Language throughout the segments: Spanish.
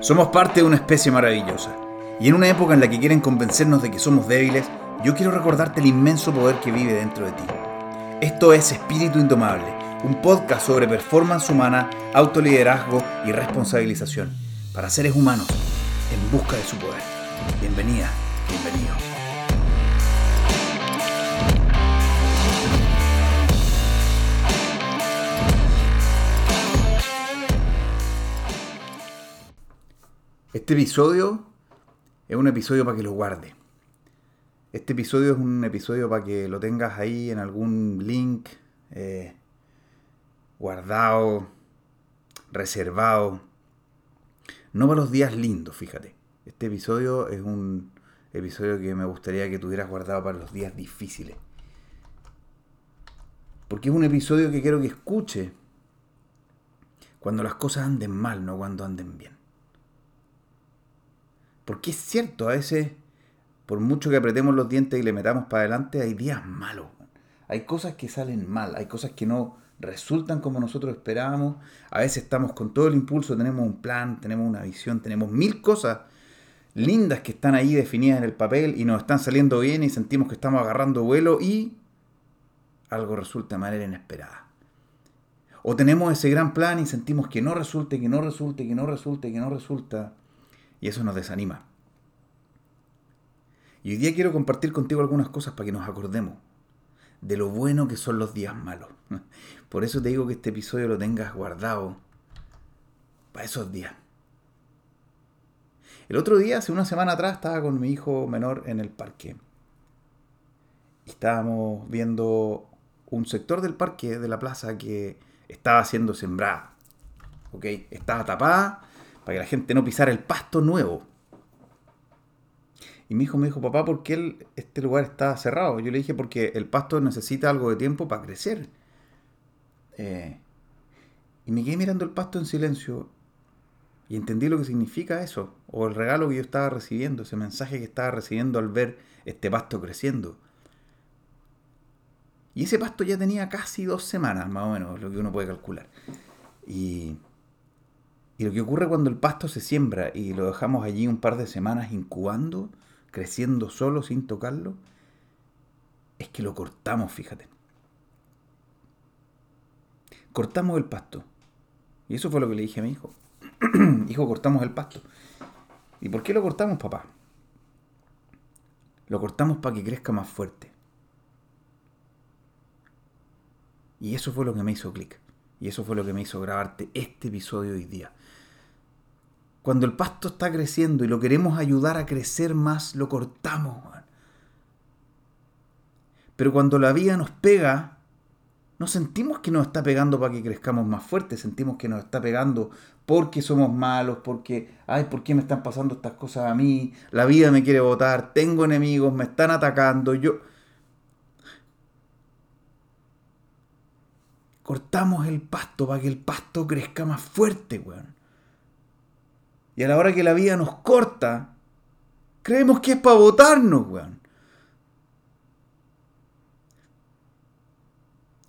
Somos parte de una especie maravillosa. Y en una época en la que quieren convencernos de que somos débiles, yo quiero recordarte el inmenso poder que vive dentro de ti. Esto es Espíritu Indomable, un podcast sobre performance humana, autoliderazgo y responsabilización para seres humanos en busca de su poder. Bienvenida, bienvenido. Este episodio es un episodio para que lo guarde. Este episodio es un episodio para que lo tengas ahí en algún link eh, guardado, reservado. No para los días lindos, fíjate. Este episodio es un episodio que me gustaría que tuvieras guardado para los días difíciles. Porque es un episodio que quiero que escuche cuando las cosas anden mal, no cuando anden bien. Porque es cierto, a veces, por mucho que apretemos los dientes y le metamos para adelante, hay días malos. Hay cosas que salen mal, hay cosas que no resultan como nosotros esperábamos. A veces estamos con todo el impulso, tenemos un plan, tenemos una visión, tenemos mil cosas lindas que están ahí definidas en el papel y nos están saliendo bien y sentimos que estamos agarrando vuelo y algo resulta de manera inesperada. O tenemos ese gran plan y sentimos que no resulte, que no resulte, que no resulte, que no resulta. Y eso nos desanima. Y hoy día quiero compartir contigo algunas cosas para que nos acordemos de lo bueno que son los días malos. Por eso te digo que este episodio lo tengas guardado para esos días. El otro día, hace una semana atrás, estaba con mi hijo menor en el parque. Estábamos viendo un sector del parque, de la plaza, que estaba siendo sembrada. ¿Ok? Estaba tapada para que la gente no pisara el pasto nuevo. Y mi hijo me dijo, papá, ¿por qué este lugar está cerrado? Yo le dije, porque el pasto necesita algo de tiempo para crecer. Eh, y me quedé mirando el pasto en silencio y entendí lo que significa eso, o el regalo que yo estaba recibiendo, ese mensaje que estaba recibiendo al ver este pasto creciendo. Y ese pasto ya tenía casi dos semanas, más o menos, lo que uno puede calcular. Y y lo que ocurre cuando el pasto se siembra y lo dejamos allí un par de semanas incubando, creciendo solo sin tocarlo, es que lo cortamos, fíjate. Cortamos el pasto. Y eso fue lo que le dije a mi hijo. hijo, cortamos el pasto. ¿Y por qué lo cortamos, papá? Lo cortamos para que crezca más fuerte. Y eso fue lo que me hizo clic. Y eso fue lo que me hizo grabarte este episodio hoy día. Cuando el pasto está creciendo y lo queremos ayudar a crecer más, lo cortamos. Pero cuando la vida nos pega, no sentimos que nos está pegando para que crezcamos más fuerte, sentimos que nos está pegando porque somos malos, porque, ay, ¿por qué me están pasando estas cosas a mí? La vida me quiere votar, tengo enemigos, me están atacando, yo... Cortamos el pasto para que el pasto crezca más fuerte, weón. Y a la hora que la vida nos corta, creemos que es para votarnos, weón.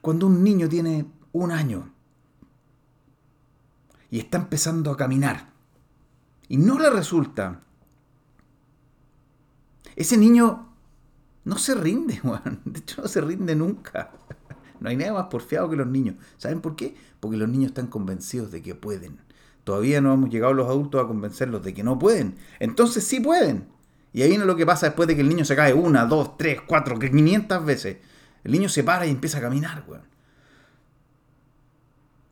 Cuando un niño tiene un año y está empezando a caminar y no le resulta, ese niño no se rinde, weón. De hecho, no se rinde nunca. No hay nada más porfiado que los niños. ¿Saben por qué? Porque los niños están convencidos de que pueden. Todavía no hemos llegado los adultos a convencerlos de que no pueden. Entonces sí pueden. Y ahí viene lo que pasa después de que el niño se cae una, dos, tres, cuatro, quinientas veces. El niño se para y empieza a caminar, weón.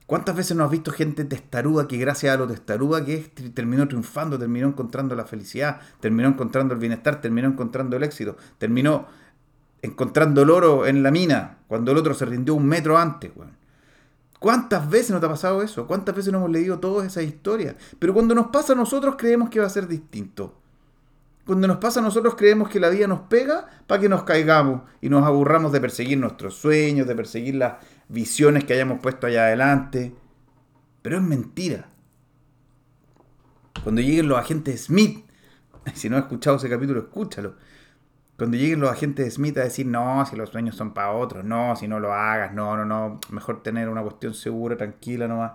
¿Cuántas veces nos has visto gente testaruda que gracias a lo testaruda que terminó triunfando, terminó encontrando la felicidad, terminó encontrando el bienestar, terminó encontrando el éxito, terminó encontrando el oro en la mina, cuando el otro se rindió un metro antes. ¿Cuántas veces nos ha pasado eso? ¿Cuántas veces nos hemos leído todas esas historias? Pero cuando nos pasa a nosotros creemos que va a ser distinto. Cuando nos pasa a nosotros creemos que la vida nos pega para que nos caigamos y nos aburramos de perseguir nuestros sueños, de perseguir las visiones que hayamos puesto allá adelante. Pero es mentira. Cuando lleguen los agentes Smith, si no has escuchado ese capítulo, escúchalo. Cuando lleguen los agentes de Smith a decir, no, si los sueños son para otros, no, si no lo hagas, no, no, no, mejor tener una cuestión segura, tranquila nomás.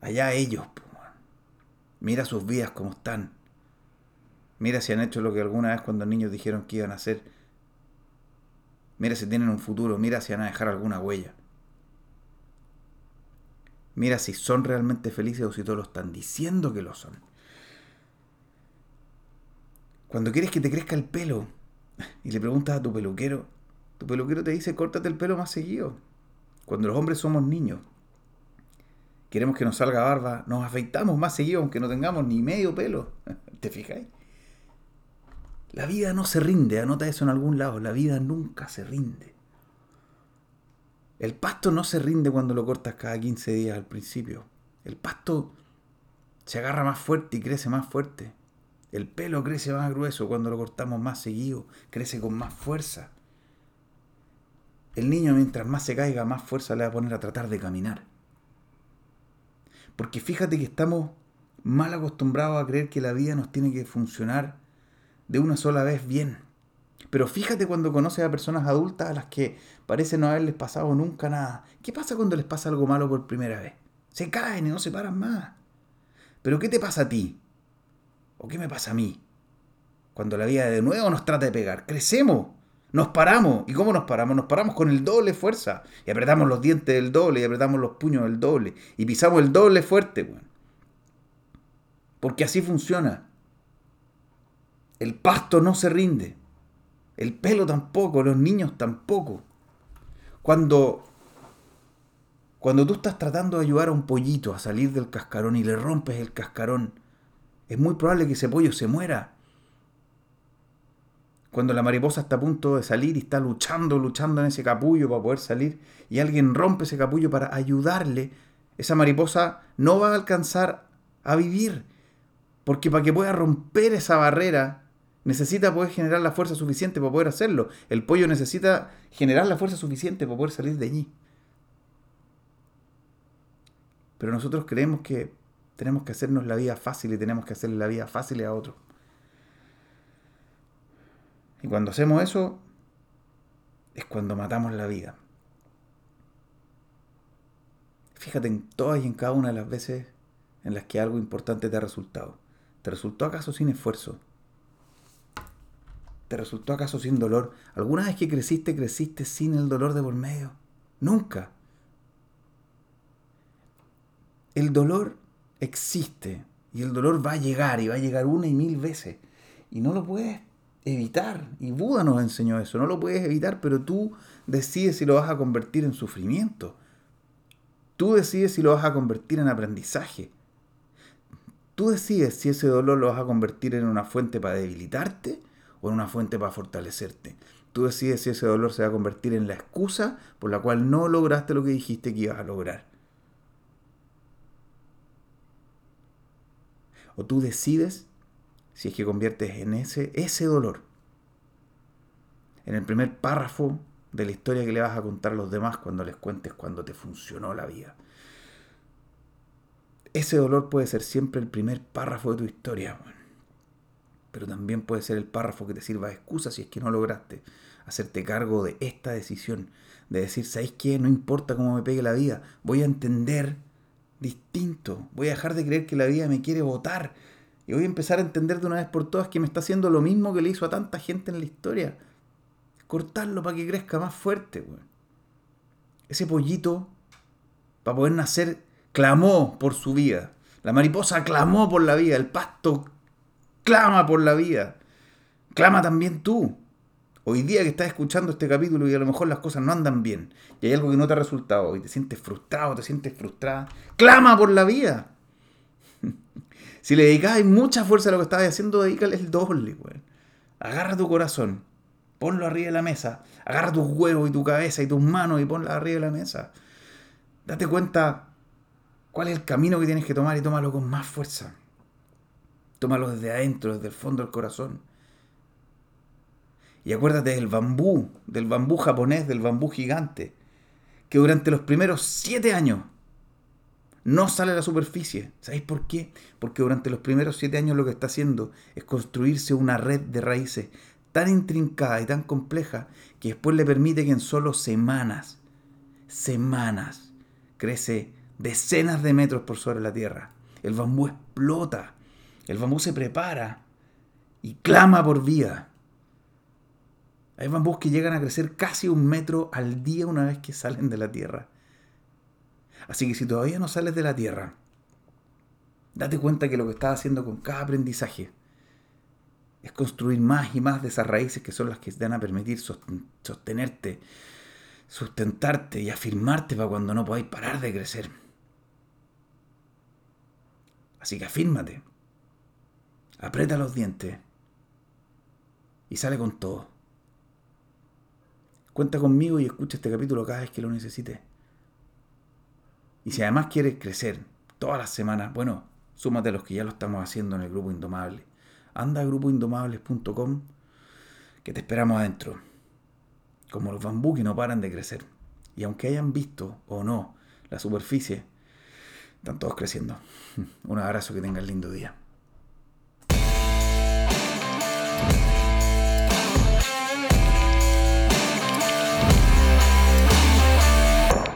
Allá ellos, Mira sus vidas como están. Mira si han hecho lo que alguna vez cuando niños dijeron que iban a hacer. Mira si tienen un futuro. Mira si van a dejar alguna huella. Mira si son realmente felices o si todos lo están diciendo que lo son. Cuando quieres que te crezca el pelo y le preguntas a tu peluquero, tu peluquero te dice córtate el pelo más seguido. Cuando los hombres somos niños, queremos que nos salga barba, nos afeitamos más seguido aunque no tengamos ni medio pelo. ¿Te fijáis? La vida no se rinde, anota eso en algún lado, la vida nunca se rinde. El pasto no se rinde cuando lo cortas cada 15 días al principio. El pasto se agarra más fuerte y crece más fuerte. El pelo crece más grueso cuando lo cortamos más seguido, crece con más fuerza. El niño mientras más se caiga, más fuerza le va a poner a tratar de caminar. Porque fíjate que estamos mal acostumbrados a creer que la vida nos tiene que funcionar de una sola vez bien. Pero fíjate cuando conoces a personas adultas a las que parece no haberles pasado nunca nada. ¿Qué pasa cuando les pasa algo malo por primera vez? Se caen y no se paran más. Pero ¿qué te pasa a ti? ¿O qué me pasa a mí? Cuando la vida de nuevo nos trata de pegar. Crecemos. Nos paramos. ¿Y cómo nos paramos? Nos paramos con el doble fuerza. Y apretamos los dientes del doble y apretamos los puños del doble. Y pisamos el doble fuerte. Porque así funciona. El pasto no se rinde. El pelo tampoco, los niños tampoco. Cuando cuando tú estás tratando de ayudar a un pollito a salir del cascarón y le rompes el cascarón, es muy probable que ese pollo se muera. Cuando la mariposa está a punto de salir y está luchando, luchando en ese capullo para poder salir, y alguien rompe ese capullo para ayudarle, esa mariposa no va a alcanzar a vivir. Porque para que pueda romper esa barrera, necesita poder generar la fuerza suficiente para poder hacerlo. El pollo necesita generar la fuerza suficiente para poder salir de allí. Pero nosotros creemos que tenemos que hacernos la vida fácil y tenemos que hacerle la vida fácil a otros. Y cuando hacemos eso, es cuando matamos la vida. Fíjate en todas y en cada una de las veces en las que algo importante te ha resultado. ¿Te resultó acaso sin esfuerzo? ¿Te resultó acaso sin dolor? ¿Alguna vez que creciste, creciste sin el dolor de por medio? Nunca. El dolor existe y el dolor va a llegar y va a llegar una y mil veces y no lo puedes evitar. Y Buda nos enseñó eso, no lo puedes evitar, pero tú decides si lo vas a convertir en sufrimiento. Tú decides si lo vas a convertir en aprendizaje. Tú decides si ese dolor lo vas a convertir en una fuente para debilitarte o en una fuente para fortalecerte. Tú decides si ese dolor se va a convertir en la excusa por la cual no lograste lo que dijiste que ibas a lograr. O tú decides si es que conviertes en ese, ese dolor, en el primer párrafo de la historia que le vas a contar a los demás cuando les cuentes cuando te funcionó la vida. Ese dolor puede ser siempre el primer párrafo de tu historia pero también puede ser el párrafo que te sirva de excusa si es que no lograste hacerte cargo de esta decisión, de decir, ¿sabéis qué? No importa cómo me pegue la vida, voy a entender distinto, voy a dejar de creer que la vida me quiere votar y voy a empezar a entender de una vez por todas que me está haciendo lo mismo que le hizo a tanta gente en la historia. Cortarlo para que crezca más fuerte, Ese pollito, para poder nacer, clamó por su vida. La mariposa clamó por la vida, el pasto clama por la vida. Clama también tú. Hoy día que estás escuchando este capítulo y a lo mejor las cosas no andan bien y hay algo que no te ha resultado y te sientes frustrado, te sientes frustrada, clama por la vida. si le dedicas mucha fuerza a lo que estás haciendo, dedícale el doble, güey. Agarra tu corazón, ponlo arriba de la mesa, agarra tus huevos y tu cabeza y tus manos y ponla arriba de la mesa. Date cuenta cuál es el camino que tienes que tomar y tómalo con más fuerza. Tómalo desde adentro, desde el fondo del corazón. Y acuérdate del bambú, del bambú japonés, del bambú gigante, que durante los primeros siete años no sale a la superficie. ¿Sabéis por qué? Porque durante los primeros siete años lo que está haciendo es construirse una red de raíces tan intrincada y tan compleja que después le permite que en solo semanas, semanas, crece decenas de metros por sobre la tierra. el bambú explota, el bambú se prepara y clama por vida. Hay bambús que llegan a crecer casi un metro al día una vez que salen de la tierra. Así que si todavía no sales de la tierra, date cuenta que lo que estás haciendo con cada aprendizaje es construir más y más de esas raíces que son las que te van a permitir sostenerte, sustentarte y afirmarte para cuando no podáis parar de crecer. Así que afírmate, aprieta los dientes y sale con todo. Cuenta conmigo y escucha este capítulo cada vez que lo necesites. Y si además quieres crecer todas las semanas, bueno, súmate a los que ya lo estamos haciendo en el grupo Indomable anda a grupoindomables.com que te esperamos adentro. Como los bambú que no paran de crecer. Y aunque hayan visto o no la superficie, están todos creciendo. Un abrazo, que tengan lindo día.